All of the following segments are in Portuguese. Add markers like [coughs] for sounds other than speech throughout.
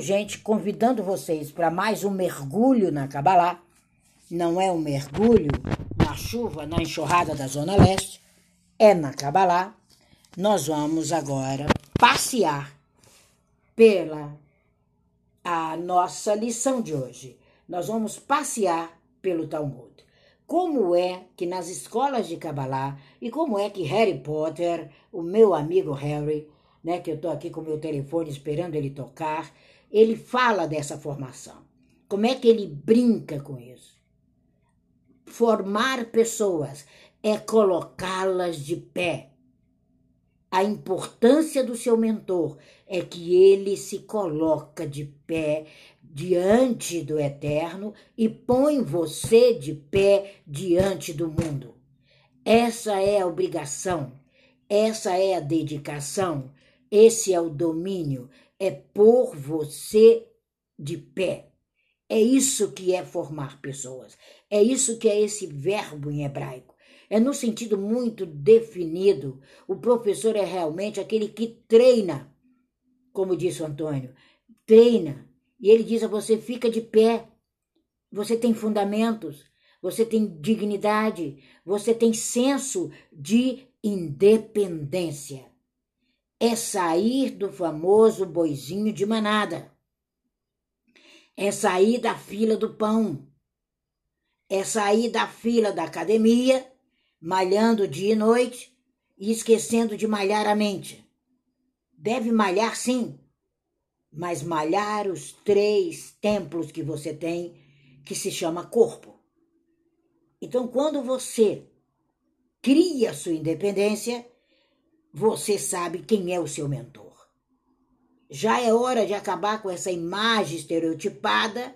Gente, convidando vocês para mais um mergulho na Cabalá. Não é um mergulho na chuva, na enxurrada da Zona Leste, é na Cabalá. Nós vamos agora passear pela a nossa lição de hoje. Nós vamos passear pelo Talmud. Como é que nas escolas de Kabbalah e como é que Harry Potter, o meu amigo Harry, né, que eu estou aqui com o meu telefone esperando ele tocar, ele fala dessa formação. Como é que ele brinca com isso? Formar pessoas é colocá-las de pé. A importância do seu mentor é que ele se coloca de pé diante do eterno e põe você de pé diante do mundo. Essa é a obrigação, essa é a dedicação, esse é o domínio, é pôr você de pé. É isso que é formar pessoas. É isso que é esse verbo em hebraico. É no sentido muito definido. O professor é realmente aquele que treina, como disse o Antônio, treina. E ele diz a você: fica de pé. Você tem fundamentos, você tem dignidade, você tem senso de independência é sair do famoso boizinho de manada. É sair da fila do pão. É sair da fila da academia, malhando dia e noite e esquecendo de malhar a mente. Deve malhar sim, mas malhar os três templos que você tem, que se chama corpo. Então, quando você cria sua independência, você sabe quem é o seu mentor. Já é hora de acabar com essa imagem estereotipada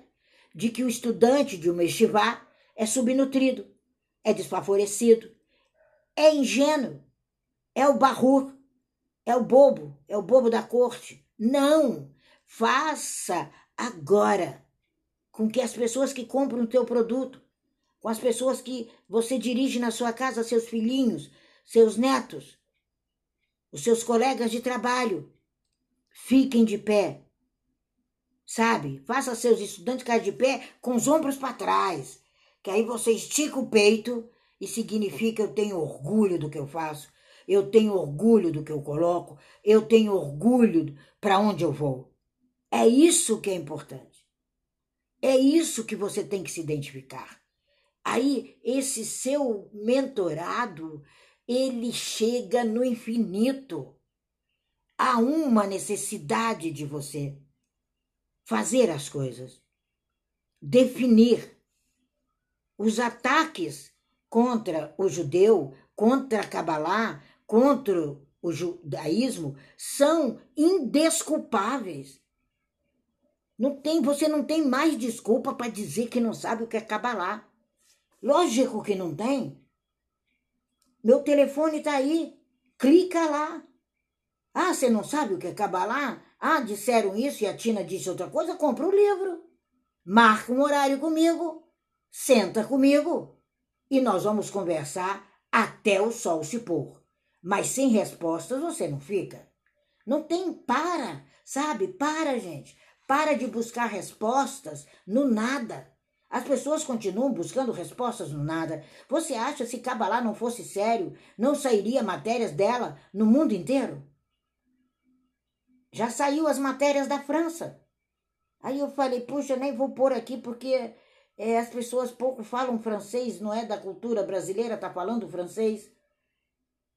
de que o estudante de uma estivá é subnutrido, é desfavorecido, é ingênuo, é o barro, é o bobo, é o bobo da corte. Não! Faça agora com que as pessoas que compram o teu produto, com as pessoas que você dirige na sua casa, seus filhinhos, seus netos, os seus colegas de trabalho. Fiquem de pé. Sabe? Faça seus estudantes ficar de pé com os ombros para trás. Que aí você estica o peito e significa eu tenho orgulho do que eu faço. Eu tenho orgulho do que eu coloco. Eu tenho orgulho para onde eu vou. É isso que é importante. É isso que você tem que se identificar. Aí, esse seu mentorado, ele chega no infinito. Há uma necessidade de você fazer as coisas, definir os ataques contra o judeu, contra a Kabbalah, contra o judaísmo são indesculpáveis. Não tem, você não tem mais desculpa para dizer que não sabe o que é Kabbalah. Lógico que não tem. Meu telefone está aí. Clica lá. Ah, você não sabe o que é Cabalá? Ah, disseram isso e a Tina disse outra coisa? Compra o livro. Marca um horário comigo. Senta comigo. E nós vamos conversar até o sol se pôr. Mas sem respostas você não fica. Não tem para, sabe? Para, gente. Para de buscar respostas no nada. As pessoas continuam buscando respostas no nada. Você acha se Cabalá não fosse sério, não sairia matérias dela no mundo inteiro? Já saiu as matérias da França. Aí eu falei, puxa, nem vou pôr aqui porque é, as pessoas pouco falam francês, não é da cultura brasileira, tá falando francês.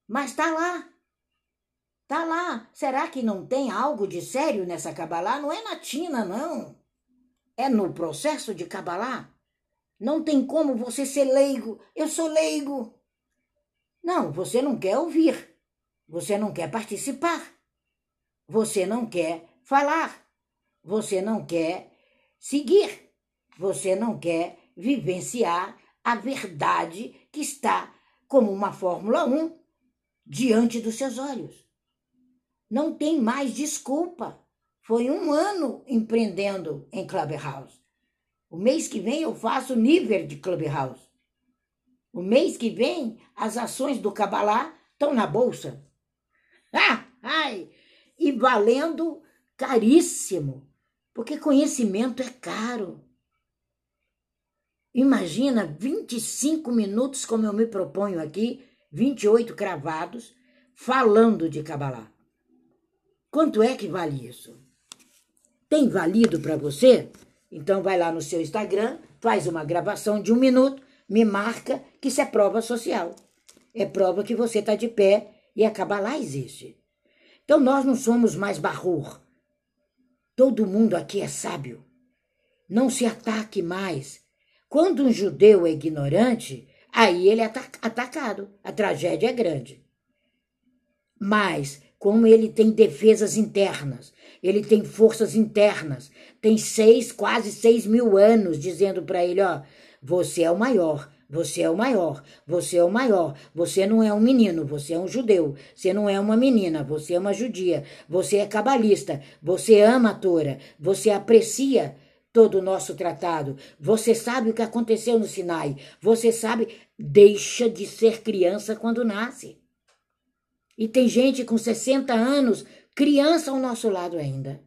Mas tá lá. Tá lá. Será que não tem algo de sério nessa Cabalá? Não é na Tina, não. É no processo de Cabalá. Não tem como você ser leigo. Eu sou leigo. Não, você não quer ouvir. Você não quer participar. Você não quer falar. Você não quer seguir. Você não quer vivenciar a verdade que está como uma Fórmula 1 diante dos seus olhos. Não tem mais desculpa. Foi um ano empreendendo em Clubhouse. O mês que vem eu faço nível de Clubhouse. O mês que vem as ações do Cabalá estão na bolsa. [laughs] Ah, ai, e valendo caríssimo. Porque conhecimento é caro. Imagina 25 minutos, como eu me proponho aqui, 28 cravados, falando de Kabbalah. Quanto é que vale isso? Tem valido para você? Então vai lá no seu Instagram, faz uma gravação de um minuto, me marca que isso é prova social. É prova que você está de pé e a Kabbalah existe. Então nós não somos mais barrur. Todo mundo aqui é sábio. Não se ataque mais. Quando um judeu é ignorante, aí ele é atacado. A tragédia é grande. Mas, como ele tem defesas internas, ele tem forças internas, tem seis, quase seis mil anos dizendo para ele: ó, você é o maior, você é o maior, você é o maior, você não é um menino, você é um judeu, você não é uma menina, você é uma judia, você é cabalista, você ama a Tora, você aprecia todo o nosso tratado, você sabe o que aconteceu no Sinai, você sabe, deixa de ser criança quando nasce. E tem gente com 60 anos, criança ao nosso lado ainda.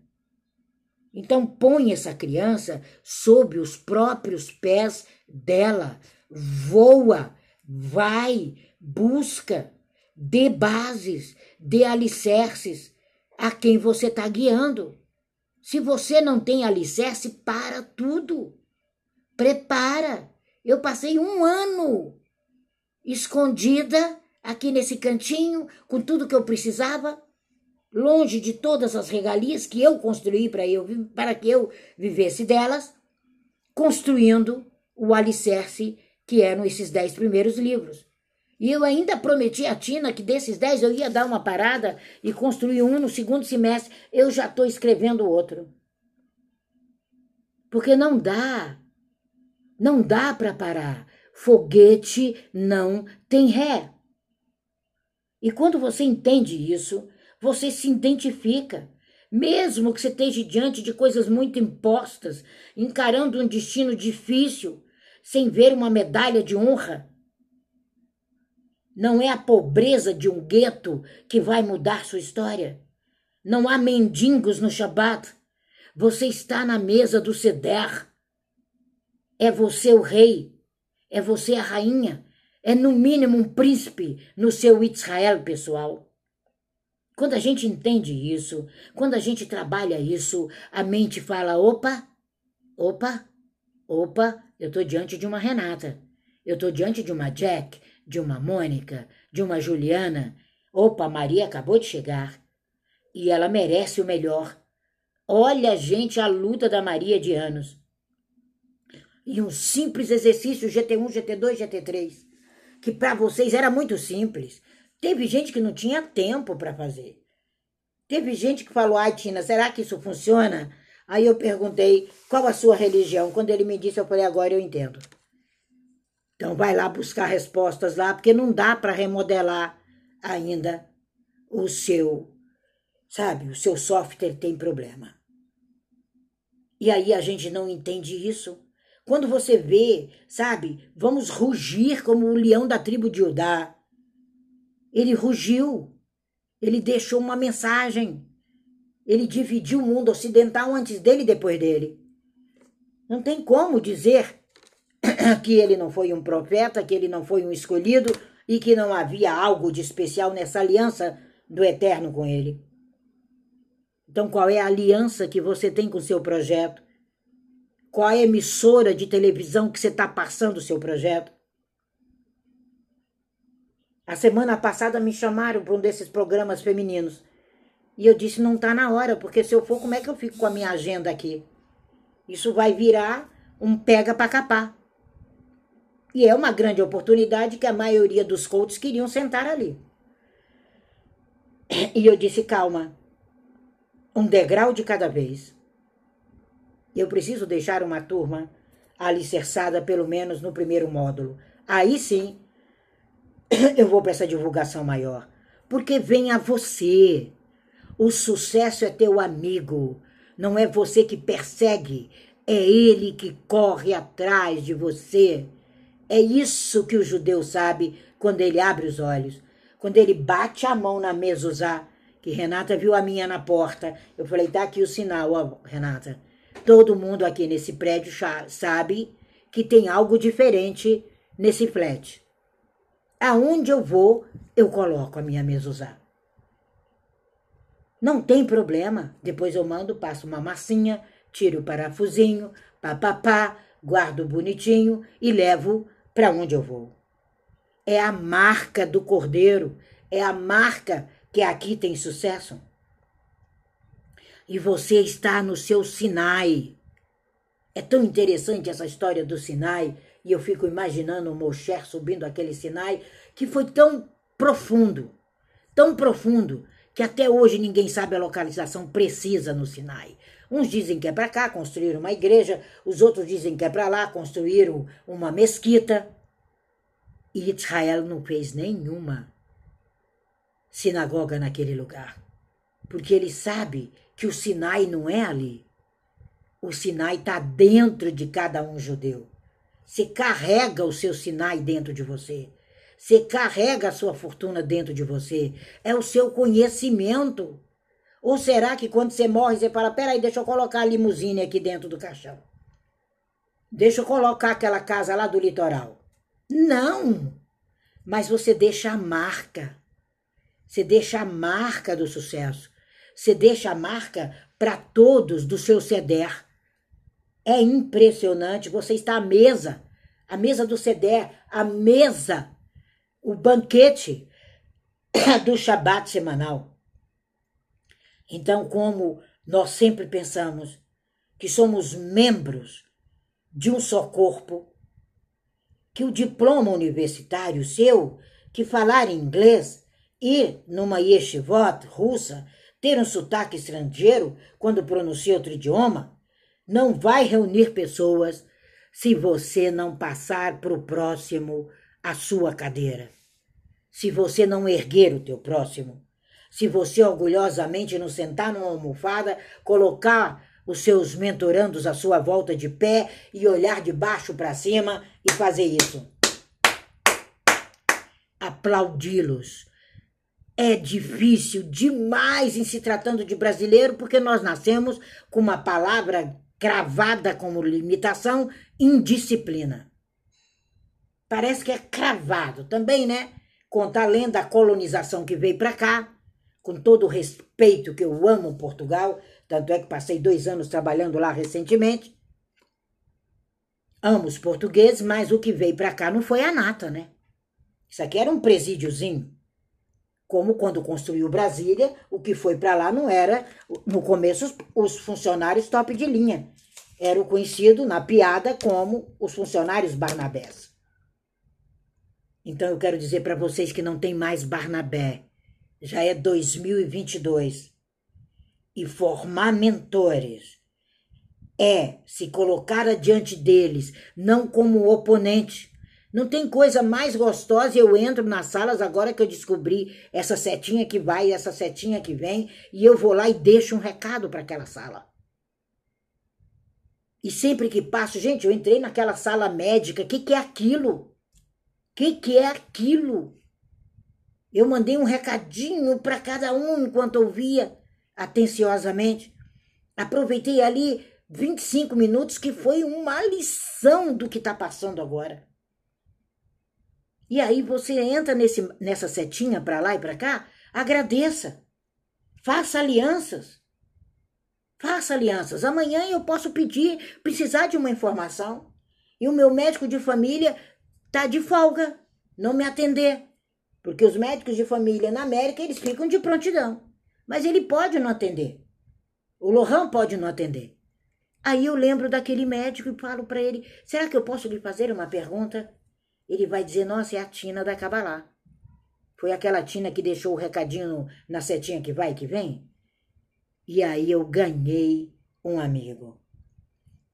Então põe essa criança sob os próprios pés dela. Voa, vai, busca, dê bases, dê alicerces a quem você está guiando. Se você não tem alicerce, para tudo. Prepara. Eu passei um ano escondida aqui nesse cantinho, com tudo que eu precisava, longe de todas as regalias que eu construí para eu para que eu vivesse delas, construindo o alicerce que eram esses dez primeiros livros. E eu ainda prometi a Tina que desses dez eu ia dar uma parada e construir um no segundo semestre. Eu já estou escrevendo outro. Porque não dá. Não dá para parar. Foguete não tem ré. E quando você entende isso, você se identifica. Mesmo que você esteja diante de coisas muito impostas, encarando um destino difícil, sem ver uma medalha de honra. Não é a pobreza de um gueto que vai mudar sua história. Não há mendigos no Shabat. Você está na mesa do Seder. É você o rei. É você a rainha é no mínimo um príncipe no seu Israel pessoal. Quando a gente entende isso, quando a gente trabalha isso, a mente fala: opa, opa, opa, eu estou diante de uma Renata, eu estou diante de uma Jack, de uma Mônica, de uma Juliana. Opa, Maria acabou de chegar e ela merece o melhor. Olha, gente, a luta da Maria de anos. E um simples exercício GT1, GT2, GT3 que para vocês era muito simples. Teve gente que não tinha tempo para fazer. Teve gente que falou: ai, Tina, será que isso funciona? Aí eu perguntei qual a sua religião. Quando ele me disse, eu falei: agora eu entendo. Então vai lá buscar respostas lá, porque não dá para remodelar ainda o seu, sabe, o seu software tem problema. E aí a gente não entende isso. Quando você vê, sabe, vamos rugir como o leão da tribo de Judá. Ele rugiu, ele deixou uma mensagem, ele dividiu o mundo ocidental antes dele e depois dele. Não tem como dizer [clears throat] que ele não foi um profeta, que ele não foi um escolhido e que não havia algo de especial nessa aliança do eterno com ele. Então, qual é a aliança que você tem com o seu projeto? Qual é a emissora de televisão que você está passando o seu projeto? A semana passada me chamaram para um desses programas femininos. E eu disse, não está na hora, porque se eu for, como é que eu fico com a minha agenda aqui? Isso vai virar um pega para capar. E é uma grande oportunidade que a maioria dos coaches queriam sentar ali. E eu disse, calma, um degrau de cada vez. Eu preciso deixar uma turma alicerçada pelo menos no primeiro módulo. Aí sim, [clears throat] eu vou para essa divulgação maior. Porque vem a você. O sucesso é teu amigo. Não é você que persegue, é ele que corre atrás de você. É isso que o judeu sabe quando ele abre os olhos. Quando ele bate a mão na mesa que Renata viu a minha na porta. Eu falei, tá aqui o sinal, ó, Renata. Todo mundo aqui nesse prédio sabe que tem algo diferente nesse flat. Aonde eu vou, eu coloco a minha mezuzá. Não tem problema. Depois eu mando, passo uma massinha, tiro o parafusinho, papapá, guardo bonitinho e levo para onde eu vou. É a marca do cordeiro, é a marca que aqui tem sucesso. E você está no seu Sinai. É tão interessante essa história do Sinai, e eu fico imaginando o Moshe subindo aquele Sinai, que foi tão profundo, tão profundo, que até hoje ninguém sabe a localização precisa no Sinai. Uns dizem que é para cá, construir uma igreja, os outros dizem que é para lá, construir uma mesquita. E Israel não fez nenhuma sinagoga naquele lugar, porque ele sabe que o Sinai não é ali. O Sinai está dentro de cada um judeu. Você carrega o seu Sinai dentro de você. Você carrega a sua fortuna dentro de você. É o seu conhecimento. Ou será que quando você morre, você fala: peraí, deixa eu colocar a limusine aqui dentro do caixão? Deixa eu colocar aquela casa lá do litoral. Não! Mas você deixa a marca. Você deixa a marca do sucesso. Você deixa a marca para todos do seu ceder. É impressionante. Você está à mesa, a mesa do ceder, a mesa, o banquete [coughs] do Shabat semanal. Então, como nós sempre pensamos que somos membros de um só corpo, que o diploma universitário seu, que falar inglês, ir numa yeshivot russa, ter um sotaque estrangeiro quando pronuncia outro idioma, não vai reunir pessoas se você não passar para o próximo a sua cadeira. Se você não erguer o teu próximo, se você orgulhosamente não sentar numa almofada, colocar os seus mentorandos à sua volta de pé e olhar de baixo para cima e fazer isso. Aplaudi-los. É difícil demais em se tratando de brasileiro, porque nós nascemos com uma palavra cravada como limitação, indisciplina. Parece que é cravado também, né? Conta além da colonização que veio para cá, com todo o respeito que eu amo Portugal, tanto é que passei dois anos trabalhando lá recentemente. Amo os portugueses, mas o que veio para cá não foi a nata, né? Isso aqui era um presídiozinho. Como quando construiu Brasília, o que foi para lá não era, no começo, os funcionários top de linha. Era o conhecido na piada como os funcionários Barnabés. Então eu quero dizer para vocês que não tem mais Barnabé já é 2022. E formar mentores é se colocar adiante deles, não como oponente. Não tem coisa mais gostosa. Eu entro nas salas agora que eu descobri essa setinha que vai essa setinha que vem, e eu vou lá e deixo um recado para aquela sala. E sempre que passo, gente, eu entrei naquela sala médica, o que, que é aquilo? O que, que é aquilo? Eu mandei um recadinho para cada um enquanto ouvia atenciosamente. Aproveitei ali 25 minutos, que foi uma lição do que está passando agora. E aí você entra nesse, nessa setinha para lá e para cá, agradeça. Faça alianças. Faça alianças. Amanhã eu posso pedir, precisar de uma informação. E o meu médico de família tá de folga, não me atender. Porque os médicos de família na América, eles ficam de prontidão. Mas ele pode não atender. O Lohan pode não atender. Aí eu lembro daquele médico e falo para ele: será que eu posso lhe fazer uma pergunta? Ele vai dizer: nossa, é a Tina da Cabalá. Foi aquela Tina que deixou o recadinho na setinha que vai que vem? E aí eu ganhei um amigo.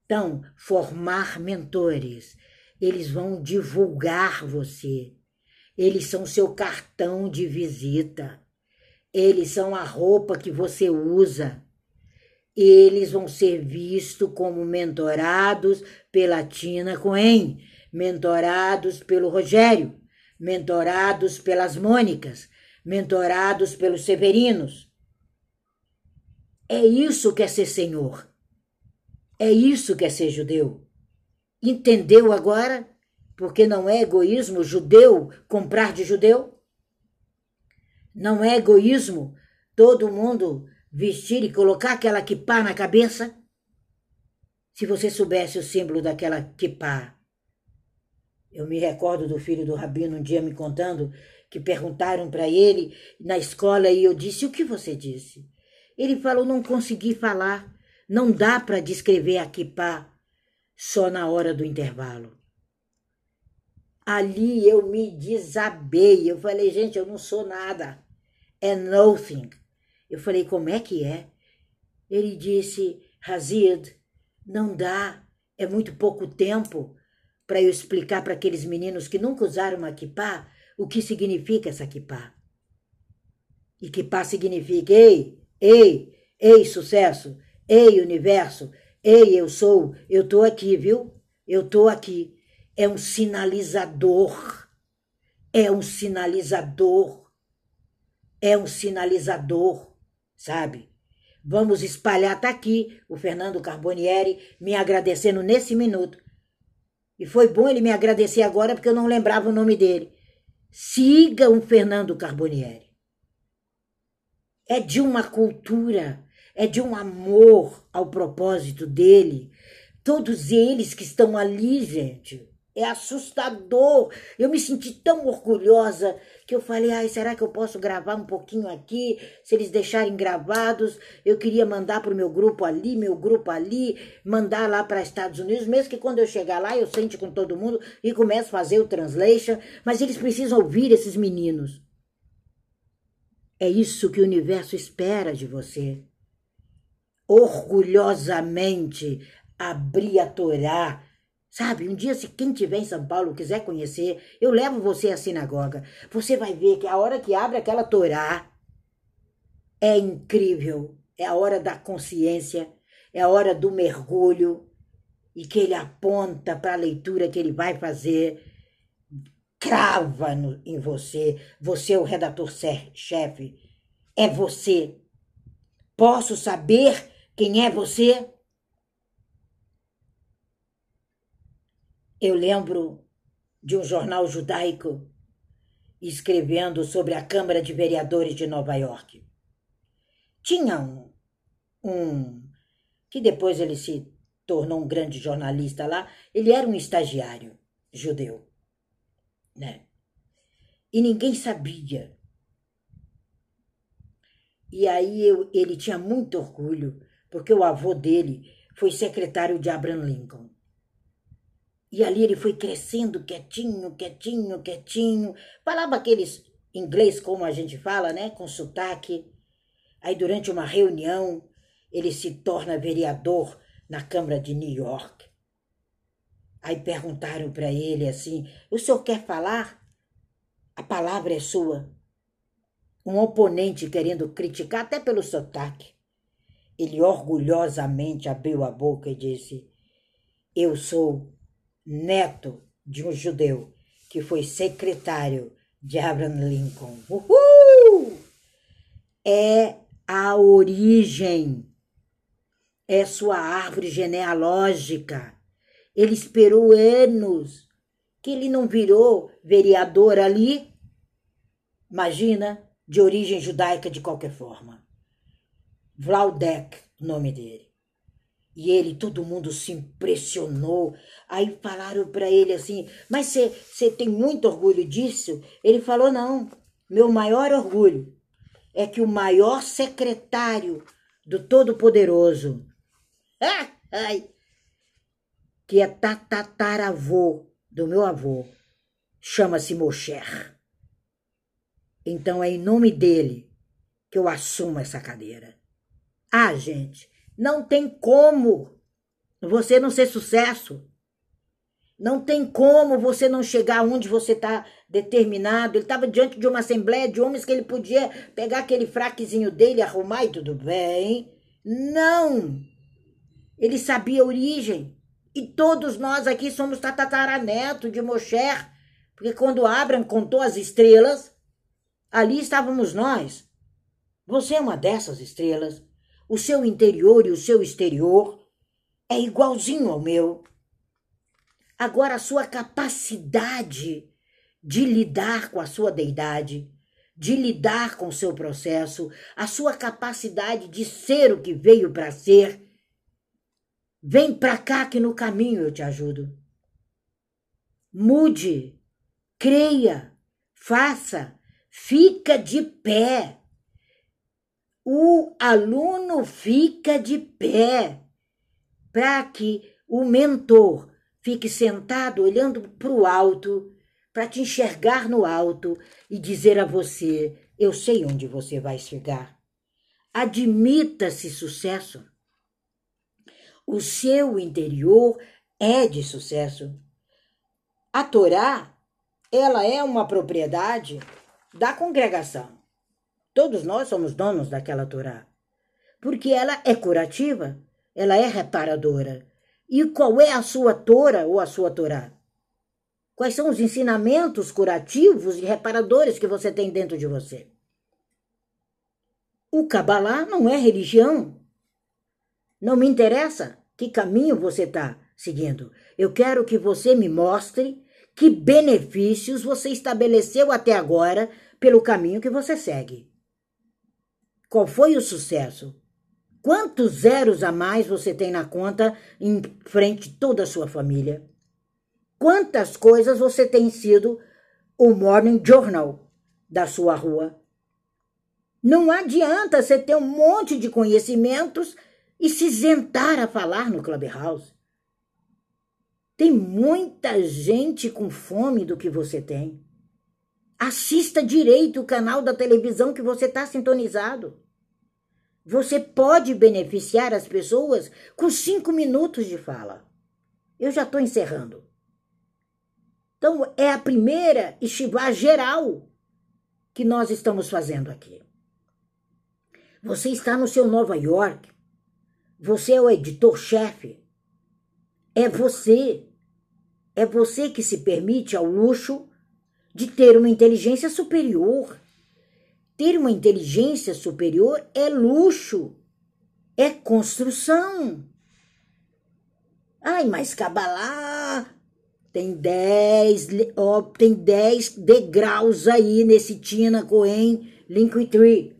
Então, formar mentores. Eles vão divulgar você. Eles são seu cartão de visita. Eles são a roupa que você usa. Eles vão ser vistos como mentorados pela Tina Cohen, mentorados pelo Rogério, mentorados pelas Mônicas, mentorados pelos Severinos. É isso que é ser senhor. É isso que é ser judeu. Entendeu agora? Porque não é egoísmo judeu comprar de judeu? Não é egoísmo todo mundo vestir e colocar aquela kippah na cabeça? Se você soubesse o símbolo daquela kippah. Eu me recordo do filho do rabino um dia me contando que perguntaram para ele na escola e eu disse: O que você disse? Ele falou: Não consegui falar. Não dá para descrever a kippah só na hora do intervalo. Ali eu me desabei. Eu falei: Gente, eu não sou nada. É nothing. Eu falei: Como é que é? Ele disse: Hazid, não dá. É muito pouco tempo para eu explicar para aqueles meninos que nunca usaram uma kippah o que significa essa kippah. E kippah significa ei, ei, ei sucesso, ei universo, ei eu sou, eu tô aqui, viu? Eu tô aqui. É um sinalizador. É um sinalizador. É um sinalizador, sabe? Vamos espalhar, tá aqui o Fernando Carbonieri me agradecendo nesse minuto. E foi bom ele me agradecer agora porque eu não lembrava o nome dele. Siga o Fernando Carbonieri. É de uma cultura, é de um amor ao propósito dele. Todos eles que estão ali, gente, é assustador. Eu me senti tão orgulhosa que eu falei, ai, será que eu posso gravar um pouquinho aqui? Se eles deixarem gravados, eu queria mandar para o meu grupo ali, meu grupo ali, mandar lá para Estados Unidos, mesmo que quando eu chegar lá eu sente com todo mundo e começo a fazer o translation, mas eles precisam ouvir esses meninos. É isso que o universo espera de você. Orgulhosamente abrir a Torá Sabe, um dia, se quem tiver em São Paulo quiser conhecer, eu levo você à sinagoga. Você vai ver que a hora que abre aquela Torá é incrível. É a hora da consciência, é a hora do mergulho e que ele aponta para a leitura que ele vai fazer. Crava no, em você. Você é o redator-chefe. É você. Posso saber quem é você? Eu lembro de um jornal judaico escrevendo sobre a Câmara de Vereadores de Nova York. Tinha um, um que depois ele se tornou um grande jornalista lá, ele era um estagiário judeu, né? E ninguém sabia. E aí eu, ele tinha muito orgulho, porque o avô dele foi secretário de Abraham Lincoln. E ali ele foi crescendo quietinho, quietinho, quietinho. Falava aqueles inglês como a gente fala, né? Com sotaque. Aí durante uma reunião ele se torna vereador na Câmara de New York. Aí perguntaram para ele assim: O senhor quer falar? A palavra é sua. Um oponente querendo criticar, até pelo sotaque. Ele orgulhosamente abriu a boca e disse: Eu sou neto de um judeu que foi secretário de Abraham Lincoln. Uhul! É a origem, é sua árvore genealógica. Ele esperou anos que ele não virou vereador ali. Imagina, de origem judaica de qualquer forma. Vlaudek, nome dele. E ele, todo mundo se impressionou. Aí falaram para ele assim: Mas você tem muito orgulho disso? Ele falou: Não, meu maior orgulho é que o maior secretário do Todo-Poderoso, [laughs] que é tatataravô do meu avô, chama-se Mosher. Então é em nome dele que eu assumo essa cadeira. Ah, gente, não tem como você não ser sucesso. Não tem como você não chegar onde você está determinado. Ele estava diante de uma assembleia de homens que ele podia pegar aquele fraquezinho dele, arrumar e tudo bem. Não! Ele sabia a origem. E todos nós aqui somos tatataraneto de Mosher, porque quando Abraão contou as estrelas, ali estávamos nós. Você é uma dessas estrelas o seu interior e o seu exterior, é igualzinho ao meu. Agora, a sua capacidade de lidar com a sua deidade, de lidar com o seu processo, a sua capacidade de ser o que veio para ser, vem para cá que no caminho eu te ajudo. Mude, creia, faça, fica de pé. O aluno fica de pé para que o mentor fique sentado olhando para o alto, para te enxergar no alto e dizer a você: Eu sei onde você vai chegar. Admita-se sucesso. O seu interior é de sucesso. A Torá, ela é uma propriedade da congregação. Todos nós somos donos daquela Torá. Porque ela é curativa, ela é reparadora. E qual é a sua Tora ou a sua Torá? Quais são os ensinamentos curativos e reparadores que você tem dentro de você? O Kabbalah não é religião. Não me interessa que caminho você está seguindo. Eu quero que você me mostre que benefícios você estabeleceu até agora pelo caminho que você segue. Qual foi o sucesso? Quantos zeros a mais você tem na conta em frente a toda a sua família? Quantas coisas você tem sido o morning journal da sua rua? Não adianta você ter um monte de conhecimentos e se isentar a falar no Clubhouse. Tem muita gente com fome do que você tem. Assista direito o canal da televisão que você está sintonizado. Você pode beneficiar as pessoas com cinco minutos de fala. Eu já estou encerrando. Então, é a primeira estivá geral que nós estamos fazendo aqui. Você está no seu Nova York. Você é o editor-chefe. É você. É você que se permite ao luxo de ter uma inteligência superior ter uma inteligência superior é luxo, é construção. Ai, mas Kabbalah tem dez, ó, tem dez degraus aí nesse Tina Cohen Linktree.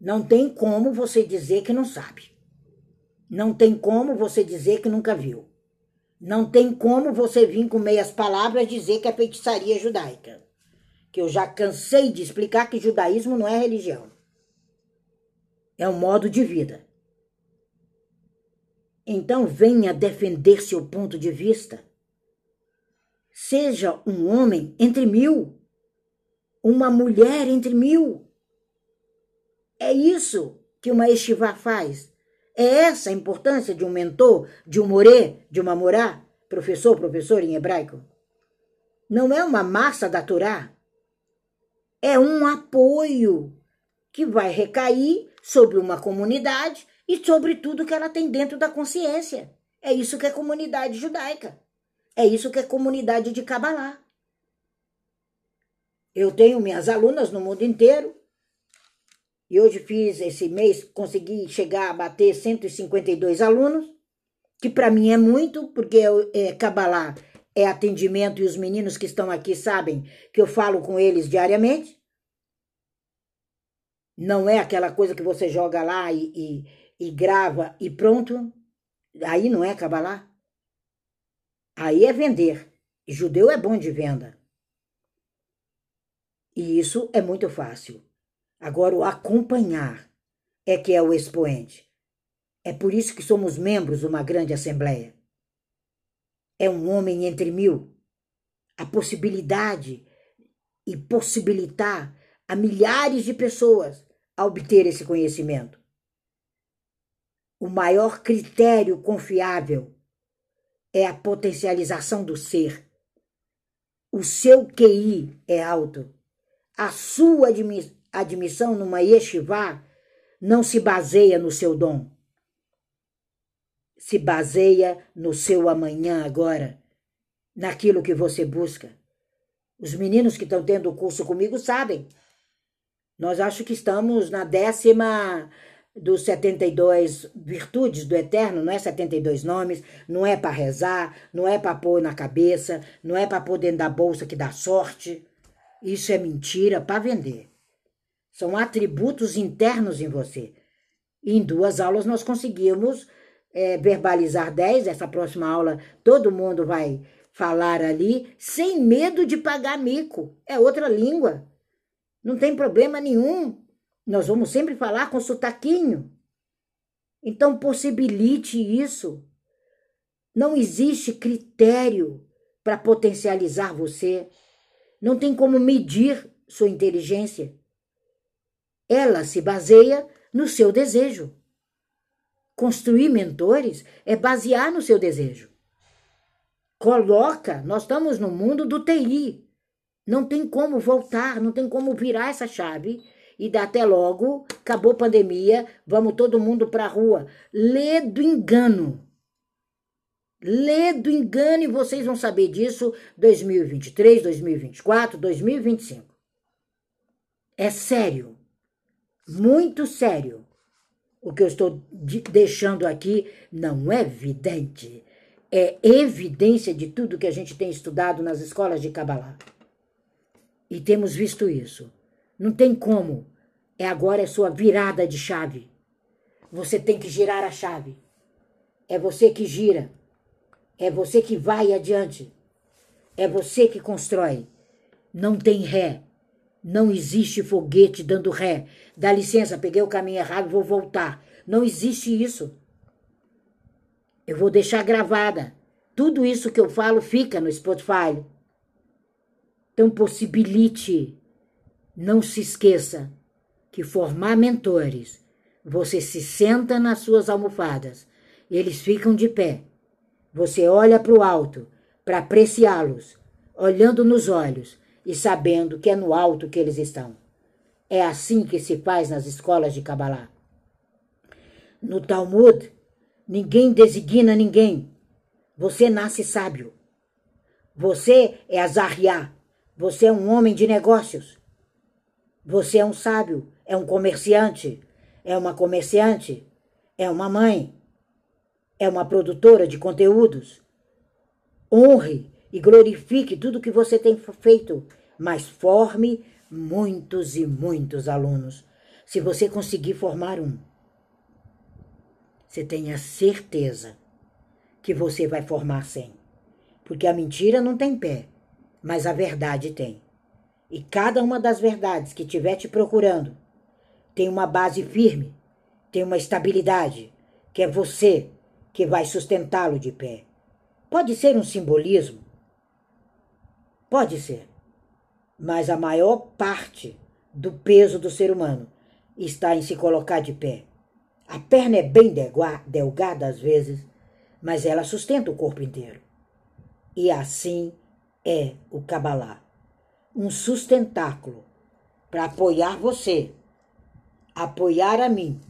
Não tem como você dizer que não sabe. Não tem como você dizer que nunca viu. Não tem como você vir com meias palavras dizer que é feitiçaria judaica que eu já cansei de explicar que judaísmo não é religião. É um modo de vida. Então venha defender seu ponto de vista. Seja um homem entre mil, uma mulher entre mil. É isso que uma estivá faz. É essa a importância de um mentor, de um morê, de uma morá, professor, professor em hebraico. Não é uma massa da Torá, é um apoio que vai recair sobre uma comunidade e sobre tudo que ela tem dentro da consciência. É isso que é comunidade judaica. É isso que é comunidade de Kabbalah. Eu tenho minhas alunas no mundo inteiro. E hoje fiz esse mês, consegui chegar a bater 152 alunos, que para mim é muito, porque é, Kabbalah é atendimento e os meninos que estão aqui sabem que eu falo com eles diariamente. Não é aquela coisa que você joga lá e, e, e grava e pronto. Aí não é Kabbalah. Aí é vender. Judeu é bom de venda. E isso é muito fácil. Agora, o acompanhar é que é o expoente. É por isso que somos membros de uma grande assembleia é um homem entre mil. A possibilidade e possibilitar a milhares de pessoas a obter esse conhecimento. O maior critério confiável é a potencialização do ser. O seu QI é alto. A sua admissão numa yeshiva não se baseia no seu dom se baseia no seu amanhã agora, naquilo que você busca. Os meninos que estão tendo o curso comigo sabem. Nós acho que estamos na décima dos 72 virtudes do Eterno, não é 72 nomes, não é para rezar, não é para pôr na cabeça, não é para pôr dentro da bolsa que dá sorte. Isso é mentira para vender. São atributos internos em você. Em duas aulas nós conseguimos é, verbalizar 10. Essa próxima aula todo mundo vai falar ali, sem medo de pagar mico. É outra língua. Não tem problema nenhum. Nós vamos sempre falar com sotaquinho. Então, possibilite isso. Não existe critério para potencializar você. Não tem como medir sua inteligência. Ela se baseia no seu desejo. Construir mentores é basear no seu desejo. Coloca, nós estamos no mundo do TI. Não tem como voltar, não tem como virar essa chave e dar até logo, acabou a pandemia, vamos todo mundo para a rua. Lê do engano. Lê do engano e vocês vão saber disso 2023, 2024, 2025. É sério. Muito sério. O que eu estou deixando aqui não é evidente. É evidência de tudo que a gente tem estudado nas escolas de Kabbalah. E temos visto isso. Não tem como. É agora é sua virada de chave. Você tem que girar a chave. É você que gira. É você que vai adiante. É você que constrói. Não tem ré. Não existe foguete dando ré. Dá licença, peguei o caminho errado, vou voltar. Não existe isso. Eu vou deixar gravada. Tudo isso que eu falo fica no Spotify. Então possibilite, não se esqueça que formar mentores, você se senta nas suas almofadas, eles ficam de pé. Você olha para o alto para apreciá-los, olhando nos olhos e sabendo que é no alto que eles estão. É assim que se faz nas escolas de Kabbalah. No Talmud, ninguém designa ninguém. Você nasce sábio. Você é Azariah, você é um homem de negócios. Você é um sábio, é um comerciante, é uma comerciante, é uma mãe, é uma produtora de conteúdos. Honre e glorifique tudo que você tem feito, mas forme muitos e muitos alunos. Se você conseguir formar um, você tenha certeza que você vai formar cem. Porque a mentira não tem pé mas a verdade tem. E cada uma das verdades que estiver te procurando tem uma base firme, tem uma estabilidade, que é você que vai sustentá-lo de pé. Pode ser um simbolismo, pode ser, mas a maior parte do peso do ser humano está em se colocar de pé. A perna é bem delgada às vezes, mas ela sustenta o corpo inteiro. E assim é o Kabbalah um sustentáculo para apoiar você, apoiar a mim,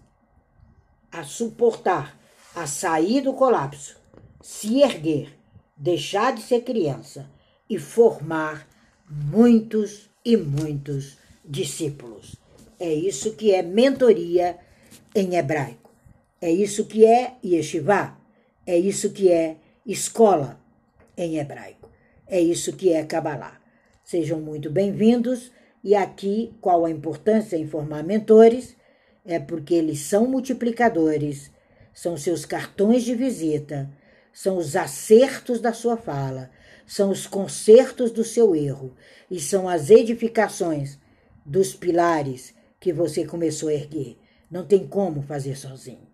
a suportar, a sair do colapso, se erguer, deixar de ser criança e formar muitos e muitos discípulos. É isso que é mentoria em hebraico. É isso que é yeshiva. É isso que é escola em hebraico. É isso que é Kabbalah. Sejam muito bem-vindos. E aqui, qual a importância em formar mentores? É porque eles são multiplicadores, são seus cartões de visita, são os acertos da sua fala, são os consertos do seu erro e são as edificações dos pilares que você começou a erguer. Não tem como fazer sozinho.